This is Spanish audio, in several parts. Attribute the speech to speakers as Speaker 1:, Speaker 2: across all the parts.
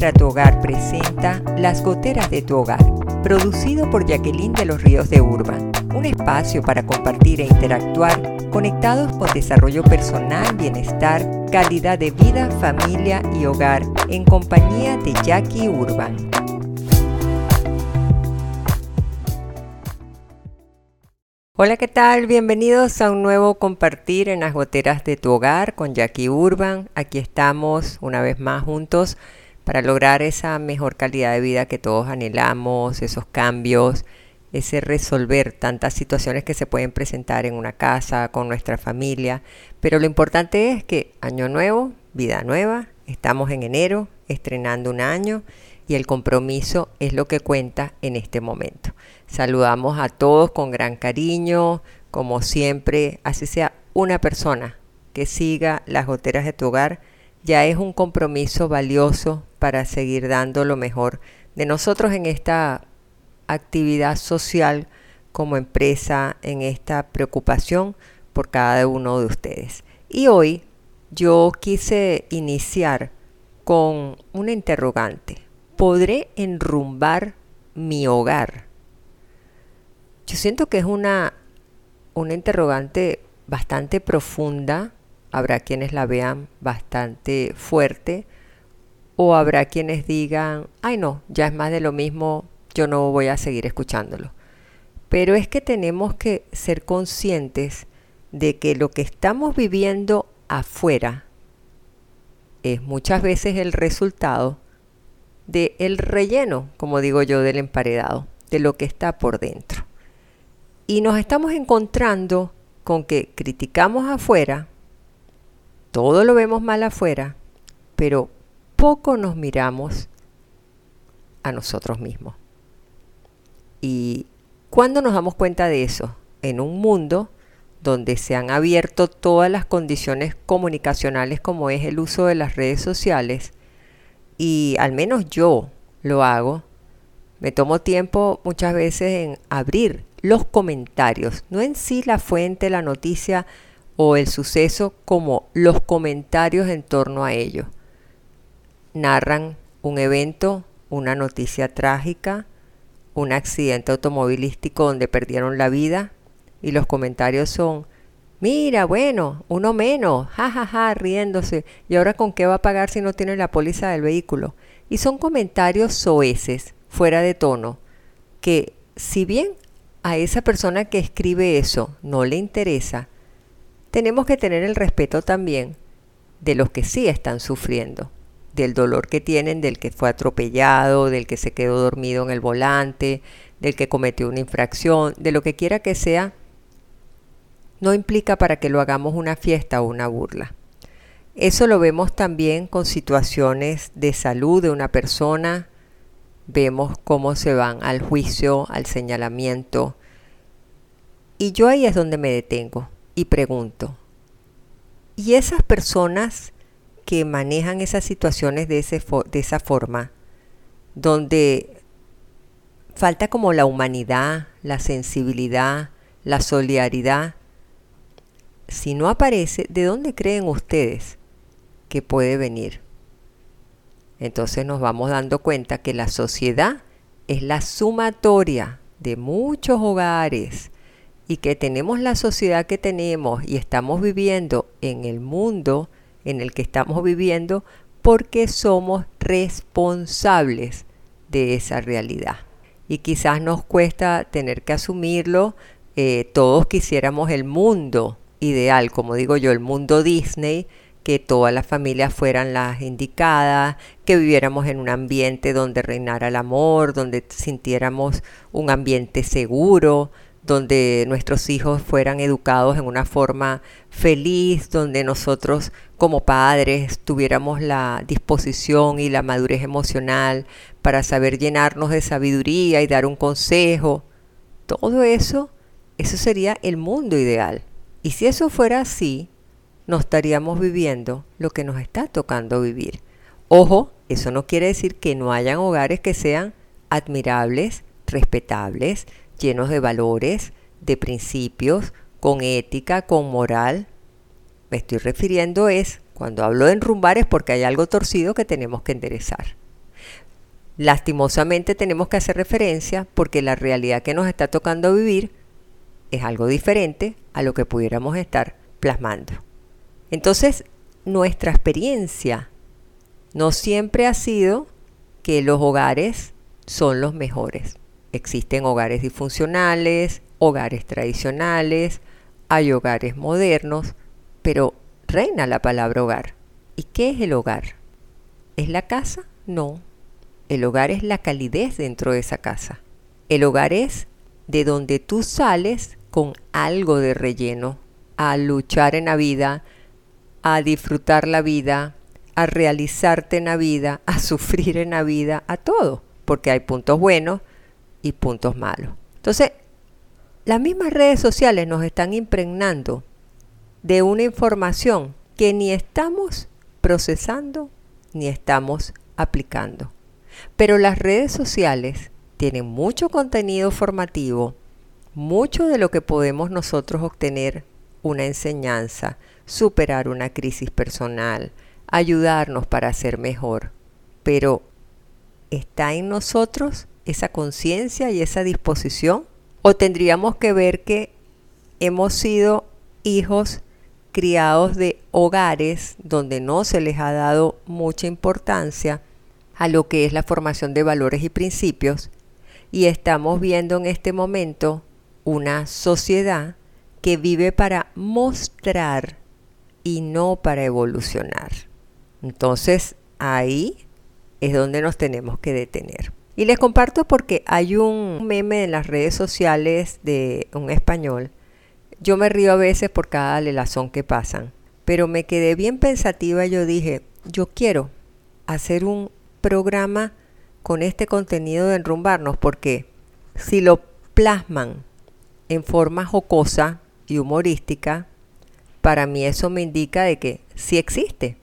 Speaker 1: Nuestra Tu Hogar presenta Las Goteras de tu Hogar, producido por Jacqueline de los Ríos de Urban, un espacio para compartir e interactuar conectados con desarrollo personal, bienestar, calidad de vida, familia y hogar en compañía de Jackie Urban. Hola, ¿qué tal? Bienvenidos a un nuevo compartir en las goteras de tu hogar con Jackie Urban. Aquí estamos una vez más juntos para lograr esa mejor calidad de vida que todos anhelamos, esos cambios, ese resolver tantas situaciones que se pueden presentar en una casa, con nuestra familia. Pero lo importante es que año nuevo, vida nueva, estamos en enero, estrenando un año y el compromiso es lo que cuenta en este momento. Saludamos a todos con gran cariño, como siempre, así sea una persona que siga las goteras de tu hogar, ya es un compromiso valioso para seguir dando lo mejor de nosotros en esta actividad social como empresa, en esta preocupación por cada uno de ustedes. Y hoy yo quise iniciar con una interrogante podré enrumbar mi hogar? Yo siento que es una, una interrogante bastante profunda, habrá quienes la vean bastante fuerte, o habrá quienes digan, ay no, ya es más de lo mismo, yo no voy a seguir escuchándolo. Pero es que tenemos que ser conscientes de que lo que estamos viviendo afuera es muchas veces el resultado de el relleno, como digo yo, del emparedado, de lo que está por dentro. Y nos estamos encontrando con que criticamos afuera, todo lo vemos mal afuera, pero poco nos miramos a nosotros mismos. ¿Y cuándo nos damos cuenta de eso? En un mundo donde se han abierto todas las condiciones comunicacionales como es el uso de las redes sociales, y al menos yo lo hago, me tomo tiempo muchas veces en abrir los comentarios, no en sí la fuente, la noticia o el suceso, como los comentarios en torno a ello. Narran un evento, una noticia trágica, un accidente automovilístico donde perdieron la vida y los comentarios son, Mira, bueno, uno menos, jajaja, ja, ja, riéndose. ¿Y ahora con qué va a pagar si no tiene la póliza del vehículo? Y son comentarios soeces, fuera de tono, que si bien a esa persona que escribe eso no le interesa, tenemos que tener el respeto también de los que sí están sufriendo, del dolor que tienen, del que fue atropellado, del que se quedó dormido en el volante, del que cometió una infracción, de lo que quiera que sea no implica para que lo hagamos una fiesta o una burla. Eso lo vemos también con situaciones de salud de una persona, vemos cómo se van al juicio, al señalamiento. Y yo ahí es donde me detengo y pregunto, ¿y esas personas que manejan esas situaciones de, de esa forma, donde falta como la humanidad, la sensibilidad, la solidaridad, si no aparece, ¿de dónde creen ustedes que puede venir? Entonces nos vamos dando cuenta que la sociedad es la sumatoria de muchos hogares y que tenemos la sociedad que tenemos y estamos viviendo en el mundo en el que estamos viviendo porque somos responsables de esa realidad. Y quizás nos cuesta tener que asumirlo, eh, todos quisiéramos el mundo ideal, como digo yo, el mundo Disney, que todas las familias fueran las indicadas, que viviéramos en un ambiente donde reinara el amor, donde sintiéramos un ambiente seguro, donde nuestros hijos fueran educados en una forma feliz, donde nosotros como padres tuviéramos la disposición y la madurez emocional para saber llenarnos de sabiduría y dar un consejo. Todo eso, eso sería el mundo ideal. Y si eso fuera así, no estaríamos viviendo lo que nos está tocando vivir. Ojo, eso no quiere decir que no hayan hogares que sean admirables, respetables, llenos de valores, de principios, con ética, con moral. Me estoy refiriendo es, cuando hablo de enrumbar es porque hay algo torcido que tenemos que enderezar. lastimosamente tenemos que hacer referencia porque la realidad que nos está tocando vivir es algo diferente a lo que pudiéramos estar plasmando. Entonces, nuestra experiencia no siempre ha sido que los hogares son los mejores. Existen hogares disfuncionales, hogares tradicionales, hay hogares modernos, pero reina la palabra hogar. ¿Y qué es el hogar? ¿Es la casa? No. El hogar es la calidez dentro de esa casa. El hogar es de donde tú sales con algo de relleno, a luchar en la vida, a disfrutar la vida, a realizarte en la vida, a sufrir en la vida, a todo, porque hay puntos buenos y puntos malos. Entonces, las mismas redes sociales nos están impregnando de una información que ni estamos procesando ni estamos aplicando. Pero las redes sociales tienen mucho contenido formativo, mucho de lo que podemos nosotros obtener una enseñanza, superar una crisis personal, ayudarnos para ser mejor. Pero ¿está en nosotros esa conciencia y esa disposición? ¿O tendríamos que ver que hemos sido hijos criados de hogares donde no se les ha dado mucha importancia a lo que es la formación de valores y principios y estamos viendo en este momento una sociedad que vive para mostrar y no para evolucionar. Entonces ahí es donde nos tenemos que detener. Y les comparto porque hay un meme en las redes sociales de un español. Yo me río a veces por cada lelazón que pasan, pero me quedé bien pensativa y yo dije, yo quiero hacer un programa con este contenido de enrumbarnos porque si lo plasman en forma jocosa y humorística, para mí eso me indica de que sí existe.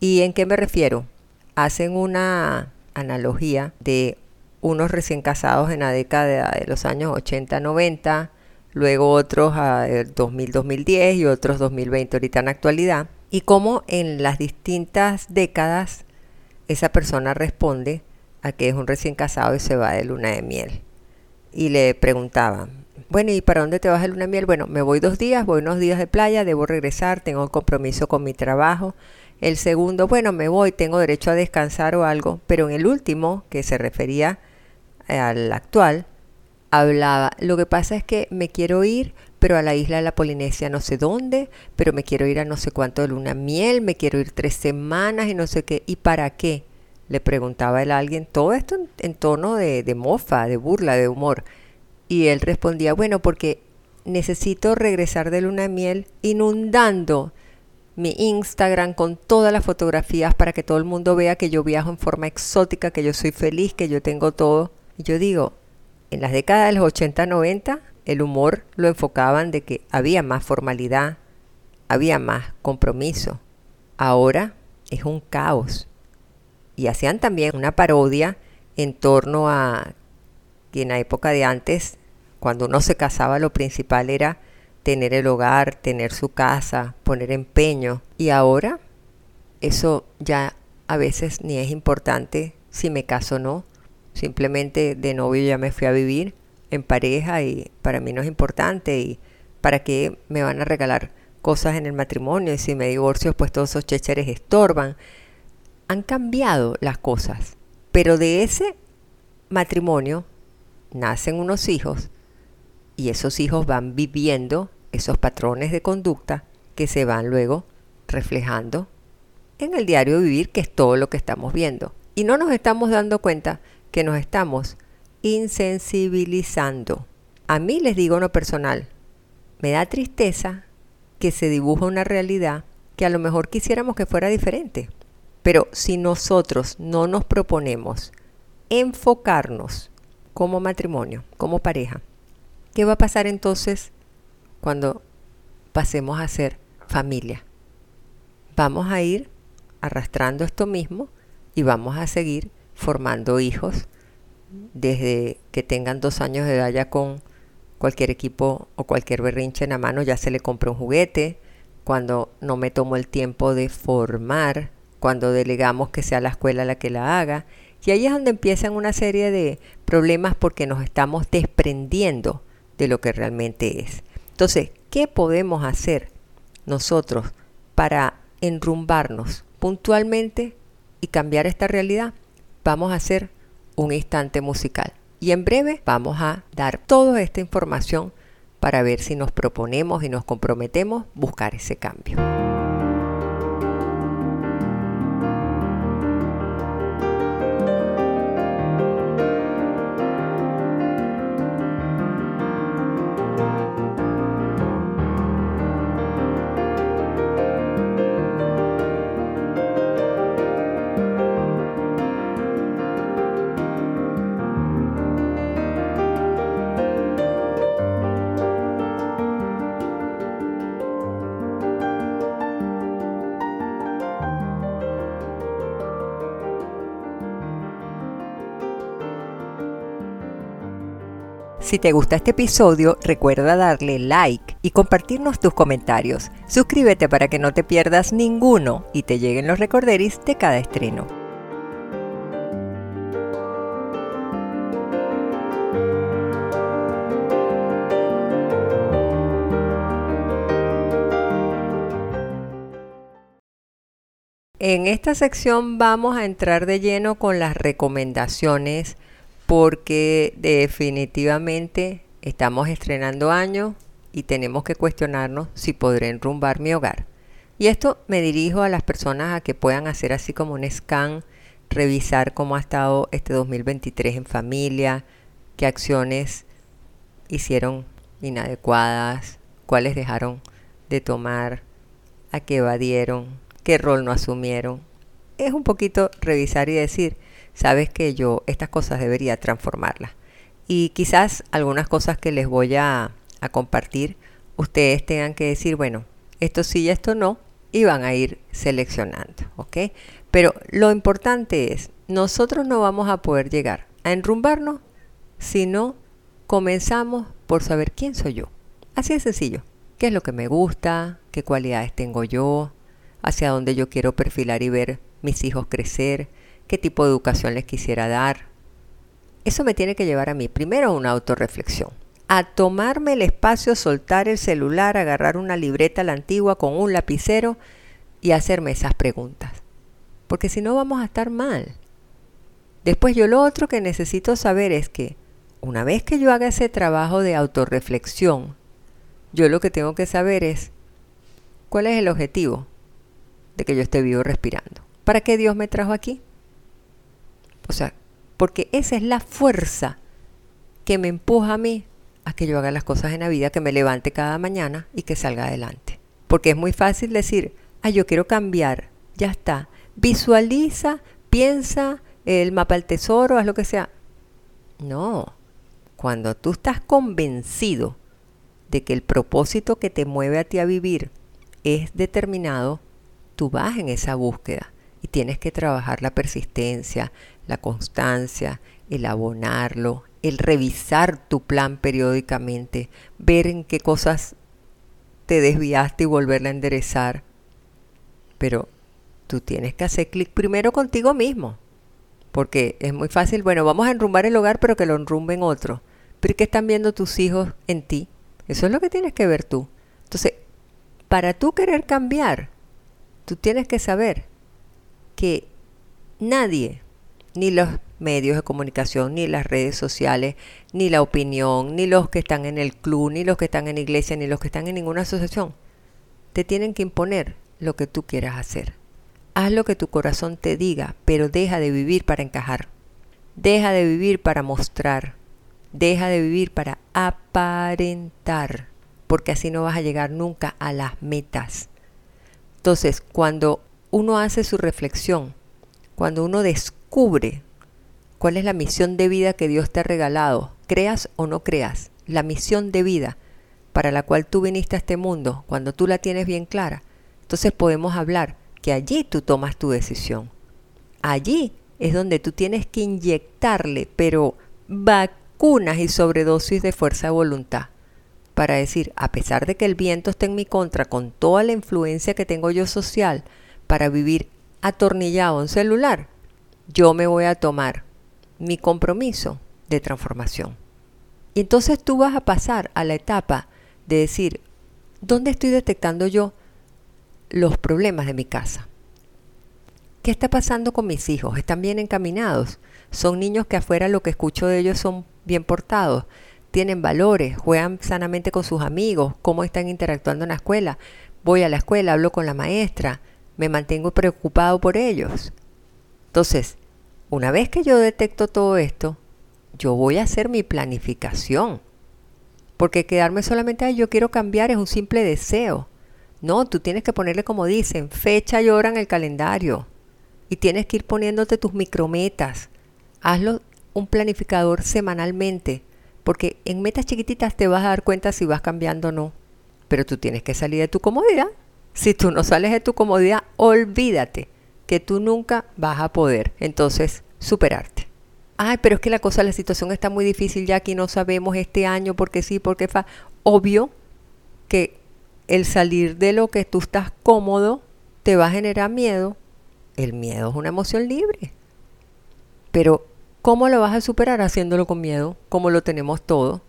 Speaker 1: ¿Y en qué me refiero? Hacen una analogía de unos recién casados en la década de los años 80-90, luego otros a 2000-2010 y otros 2020 ahorita en la actualidad, y cómo en las distintas décadas esa persona responde a que es un recién casado y se va de luna de miel. Y le preguntaba, bueno, ¿y para dónde te vas de luna de miel? Bueno, me voy dos días, voy unos días de playa, debo regresar, tengo un compromiso con mi trabajo. El segundo, bueno, me voy, tengo derecho a descansar o algo, pero en el último, que se refería al actual, hablaba, lo que pasa es que me quiero ir, pero a la isla de la Polinesia no sé dónde, pero me quiero ir a no sé cuánto de luna miel, me quiero ir tres semanas y no sé qué, ¿y para qué? Le preguntaba él a alguien, todo esto en, tono de, de mofa, de burla, de humor. Y él respondía, bueno, porque necesito regresar de luna miel inundando mi Instagram con todas las fotografías para que todo el mundo vea que yo viajo en forma exótica, que yo soy feliz, que yo tengo todo. Y yo digo, en las décadas de los 80, 90, el humor lo enfocaban de que había más formalidad, había más compromiso. Ahora es un caos. Y hacían también una parodia en torno a que en la época de antes, cuando uno se casaba, lo principal era tener el hogar, tener su casa, poner empeño. Y ahora eso ya a veces ni es importante si me caso o no. Simplemente de novio ya me fui a vivir en pareja y para mí no es importante y para qué me van a regalar cosas en el matrimonio y si me divorcio pues todos esos checheres estorban. Han cambiado las cosas, pero de ese matrimonio nacen unos hijos y esos hijos van viviendo esos patrones de conducta que se van luego reflejando en el diario vivir, que es todo lo que estamos viendo. Y no nos estamos dando cuenta que nos estamos insensibilizando. A mí les digo lo personal, me da tristeza que se dibuja una realidad que a lo mejor quisiéramos que fuera diferente. Pero si nosotros no nos proponemos enfocarnos como matrimonio, como pareja, ¿qué va a pasar entonces cuando pasemos a ser familia? Vamos a ir arrastrando esto mismo y vamos a seguir formando hijos desde que tengan dos años de edad ya con cualquier equipo o cualquier berrinche en la mano ya se le compra un juguete, cuando no me tomo el tiempo de formar, cuando delegamos que sea la escuela la que la haga, Y ahí es donde empiezan una serie de problemas porque nos estamos desprendiendo de lo que realmente es. Entonces, ¿qué podemos hacer nosotros para enrumbarnos puntualmente y cambiar esta realidad? Vamos a hacer un instante musical. Y en breve vamos a dar toda esta información para ver si nos proponemos y nos comprometemos buscar ese cambio. Si te gusta este episodio, recuerda darle like y compartirnos tus comentarios. Suscríbete para que no te pierdas ninguno y te lleguen los recorderis de cada estreno. En esta sección vamos a entrar de lleno con las recomendaciones porque definitivamente estamos estrenando año y tenemos que cuestionarnos si podré enrumbar mi hogar. Y esto me dirijo a las personas a que puedan hacer así como un scan, revisar cómo ha estado este 2023 en familia, qué acciones hicieron inadecuadas, cuáles dejaron de tomar, a qué evadieron, qué rol no asumieron. Es un poquito revisar y decir, sabes que yo estas cosas debería transformarlas. Y quizás algunas cosas que les voy a, compartir, ustedes tengan que decir, bueno, esto sí y esto no, y van a ir seleccionando, ¿ok? Pero lo importante es, nosotros no vamos a poder llegar a enrumbarnos si no comenzamos por saber quién soy yo. Así de sencillo. ¿Qué es lo que me gusta? ¿Qué cualidades tengo yo? ¿Hacia dónde yo quiero perfilar y ver mis hijos crecer? Qué tipo de educación les quisiera dar. Eso me tiene que llevar a mí primero a una autorreflexión, a tomarme el espacio, soltar el celular, agarrar una libreta a la antigua con un lapicero y hacerme esas preguntas. Porque si no vamos a estar mal. Después yo lo otro que necesito saber es que una vez que yo haga ese trabajo de autorreflexión, yo lo que tengo que saber es cuál es el objetivo de que yo esté vivo respirando. ¿Para qué Dios me trajo aquí? O sea, porque esa es la fuerza que me empuja a mí a que yo haga las cosas en la vida, que me levante cada mañana y que salga adelante. Porque es muy fácil decir, ah, yo quiero cambiar, ya está. Visualiza, piensa, el mapa del tesoro, haz lo que sea. No, cuando tú estás convencido de que el propósito que te mueve a ti a vivir es determinado, tú vas en esa búsqueda y tienes que trabajar la persistencia, la constancia, el abonarlo, el revisar tu plan periódicamente, ver en qué cosas te desviaste y volverla a enderezar. Pero tú tienes que hacer clic primero contigo mismo, porque es muy fácil, bueno, vamos a enrumbar el hogar, pero que lo enrumben otro. Pero ¿qué están viendo tus hijos en ti? Eso es lo que tienes que ver tú. Entonces, para tú querer cambiar, tú tienes que saber que nadie ni los medios de comunicación, ni las redes sociales, ni la opinión, ni los que están en el club, ni los que están en iglesia, ni los que están en ninguna asociación, te tienen que imponer lo que tú quieras hacer. Haz lo que tu corazón te diga, pero deja de vivir para encajar. Deja de vivir para mostrar. Deja de vivir para aparentar, porque así no vas a llegar nunca a las metas. Entonces, cuando uno hace su reflexión, cuando uno descubre descubre cuál es la misión de vida que Dios te ha regalado, creas o no creas, la misión de vida para la cual tú viniste a este mundo, cuando tú la tienes bien clara, entonces podemos hablar que allí tú tomas tu decisión. Allí es donde tú tienes que inyectarle, pero vacunas y sobredosis de fuerza de voluntad para decir, a pesar de que el viento esté en mi contra, con toda la influencia que tengo yo social, para vivir atornillado en celular, yo me voy a tomar mi compromiso de transformación. Y entonces tú vas a pasar a la etapa de decir, ¿dónde estoy detectando yo los problemas de mi casa? ¿Qué está pasando con mis hijos? ¿Están bien encaminados? ¿Son niños que afuera lo que escucho de ellos son bien portados? ¿Tienen valores? ¿Juegan sanamente con sus amigos? ¿Cómo están interactuando en la escuela? Voy a la escuela, hablo con la maestra, me mantengo preocupado por ellos. Entonces, una vez que yo detecto todo esto, yo voy a hacer mi planificación. Porque quedarme solamente ahí, yo quiero cambiar, es un simple deseo. No, tú tienes que ponerle como dicen, fecha y hora en el calendario. Y tienes que ir poniéndote tus micrometas. Hazlo un planificador semanalmente, porque en metas chiquititas te vas a dar cuenta si vas cambiando o no. Pero tú tienes que salir de tu comodidad. Si tú no sales de tu comodidad, olvídate que tú nunca vas a poder entonces superarte. Ay, pero es que la cosa, la situación está muy difícil ya aquí no sabemos este año porque sí, porque fa. Obvio que el salir de lo que tú estás cómodo te va a generar miedo, el miedo es una emoción libre. Pero, ¿cómo lo vas a superar haciéndolo con miedo? Como lo tenemos todos.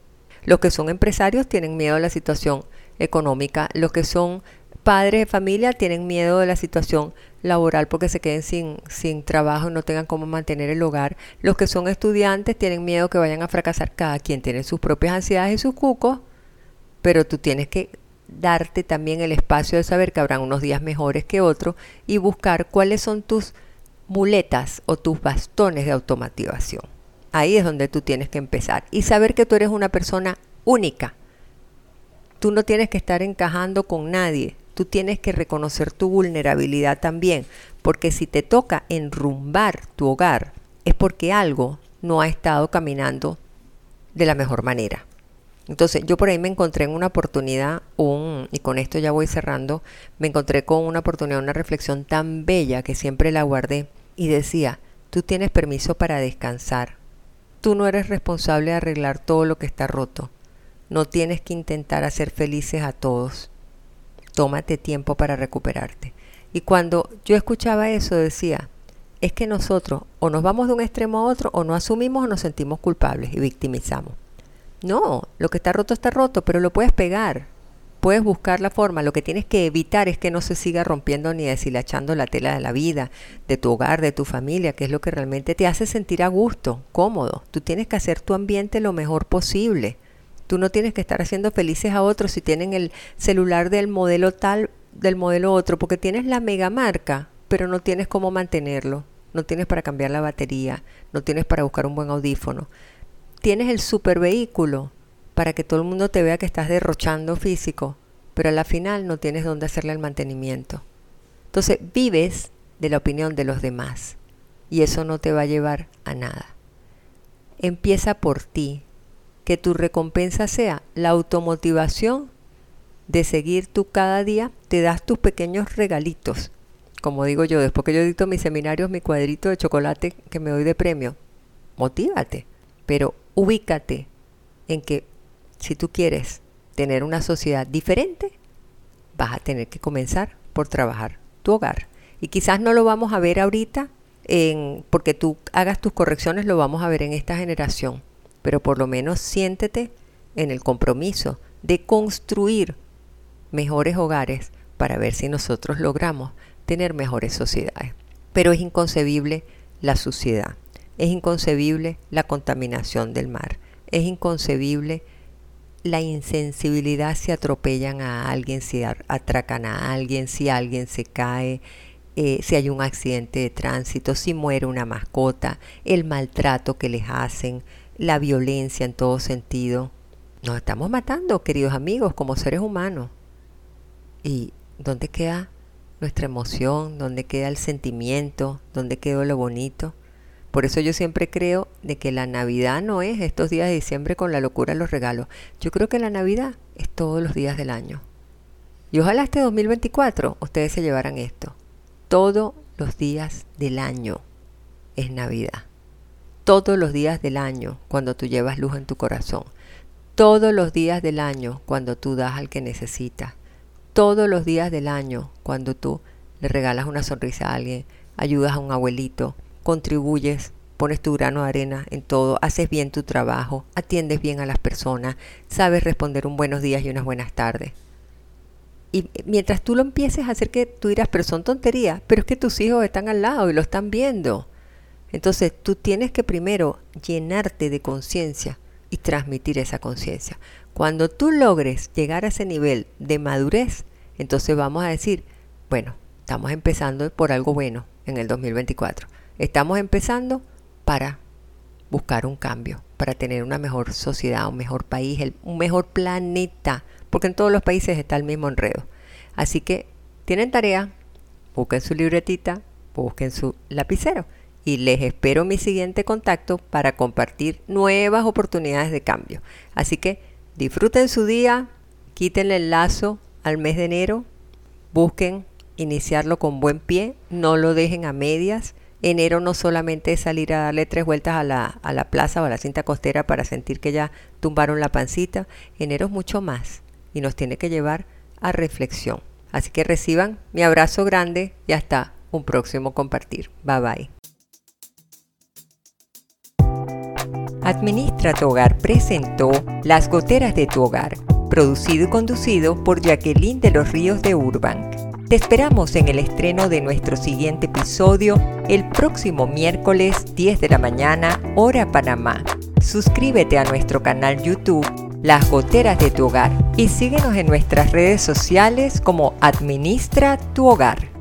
Speaker 1: Los que son empresarios tienen miedo a la situación económica. Los que son padres de familia tienen miedo de la situación laboral porque se queden sin, sin trabajo y no tengan cómo mantener el hogar. Los que son estudiantes tienen miedo que vayan a fracasar. Cada quien tiene sus propias ansiedades y sus cucos, pero tú tienes que darte también el espacio de saber que habrán unos días mejores que otros y buscar cuáles son tus muletas o tus bastones de automatización. Ahí es donde tú tienes que empezar y saber que tú eres una persona única. Tú no tienes que estar encajando con nadie, tú tienes que reconocer tu vulnerabilidad también, porque si te toca enrumbar tu hogar es porque algo no ha estado caminando de la mejor manera. Entonces yo por ahí me encontré en una oportunidad, un, y con esto ya voy cerrando, me encontré con una oportunidad, una reflexión tan bella que siempre la guardé y decía, tú tienes permiso para descansar, tú no eres responsable de arreglar todo lo que está roto, no tienes que intentar hacer felices a todos, tómate tiempo para recuperarte. Y cuando yo escuchaba eso decía, es que nosotros o nos vamos de un extremo a otro o no asumimos o nos sentimos culpables y victimizamos. No, lo que está roto está roto, pero lo puedes pegar. Puedes buscar la forma. Lo que tienes que evitar es que no se siga rompiendo ni deshilachando la tela de la vida, de tu hogar, de tu familia, que es lo que realmente te hace sentir a gusto, cómodo. Tú tienes que hacer tu ambiente lo mejor posible. Tú no tienes que estar haciendo felices a otros si tienen el celular del modelo tal, del modelo otro, porque tienes la mega marca, pero no tienes cómo mantenerlo. No tienes para cambiar la batería, no tienes para buscar un buen audífono tienes el super vehículo para que todo el mundo te vea que estás derrochando físico, pero a la final no tienes dónde hacerle el mantenimiento. Entonces vives de la opinión de los demás y eso no te va a llevar a nada. Empieza por ti, que tu recompensa sea la automotivación de seguir tú cada día, te das tus pequeños regalitos. Como digo yo, después que yo dicto mis seminarios, mi cuadrito de chocolate que me doy de premio, motívate, pero ubícate en que si tú quieres tener una sociedad diferente, vas a tener que comenzar por trabajar tu hogar. Y quizás no lo vamos a ver ahorita, en, porque tú hagas tus correcciones, lo vamos a ver en esta generación. Pero por lo menos siéntete en el compromiso de construir mejores hogares para ver si nosotros logramos tener mejores sociedades. Pero es inconcebible la suciedad. Es inconcebible la contaminación del mar. Es inconcebible la insensibilidad si atropellan a alguien, si atracan a alguien, si alguien se cae, eh, si hay un accidente de tránsito, si muere una mascota, el maltrato que les hacen, la violencia en todo sentido. Nos estamos matando, queridos amigos, como seres humanos. ¿Y dónde queda nuestra emoción? ¿Dónde queda el sentimiento? ¿Dónde quedó lo bonito? Por eso yo siempre creo de que la Navidad no es estos días de diciembre con la locura de los regalos. Yo creo que la Navidad es todos los días del año. Y ojalá este 2024 ustedes se llevaran esto. Todos los días del año es Navidad. Todos los días del año cuando tú llevas luz en tu corazón. Todos los días del año cuando tú das al que necesita. Todos los días del año cuando tú le regalas una sonrisa a alguien, ayudas a un abuelito, contribuyes, pones tu grano de arena en todo, haces bien tu trabajo, atiendes bien a las personas, sabes responder un buenos días y unas buenas tardes. Y mientras tú lo empieces a hacer que tú dirás, pero son tonterías, pero es que tus hijos están al lado y lo están viendo. Entonces tú tienes que primero llenarte de conciencia y transmitir esa conciencia. Cuando tú logres llegar a ese nivel de madurez, entonces vamos a decir, bueno, estamos empezando por algo bueno en el 2024. Estamos empezando para buscar un cambio, para tener una mejor sociedad, un mejor país, un mejor planeta, porque en todos los países está el mismo enredo. Así que tienen tarea, busquen su libretita, busquen su lapicero y les espero mi siguiente contacto para compartir nuevas oportunidades de cambio. Así que disfruten su día, quítenle el lazo al mes de enero, busquen iniciarlo con buen pie, no lo dejen a medias. Enero no solamente es salir a darle tres vueltas a la, a la plaza o a la cinta costera para sentir que ya tumbaron la pancita. Enero es mucho más y nos tiene que llevar a reflexión. Así que reciban mi abrazo grande y hasta un próximo compartir. Bye bye. Administra tu hogar presentó Las goteras de tu hogar, producido y conducido por Jacqueline de los Ríos de Urban. Te esperamos en el estreno de nuestro siguiente episodio el próximo miércoles 10 de la mañana, hora Panamá. Suscríbete a nuestro canal YouTube Las Goteras de tu Hogar y síguenos en nuestras redes sociales como Administra tu Hogar.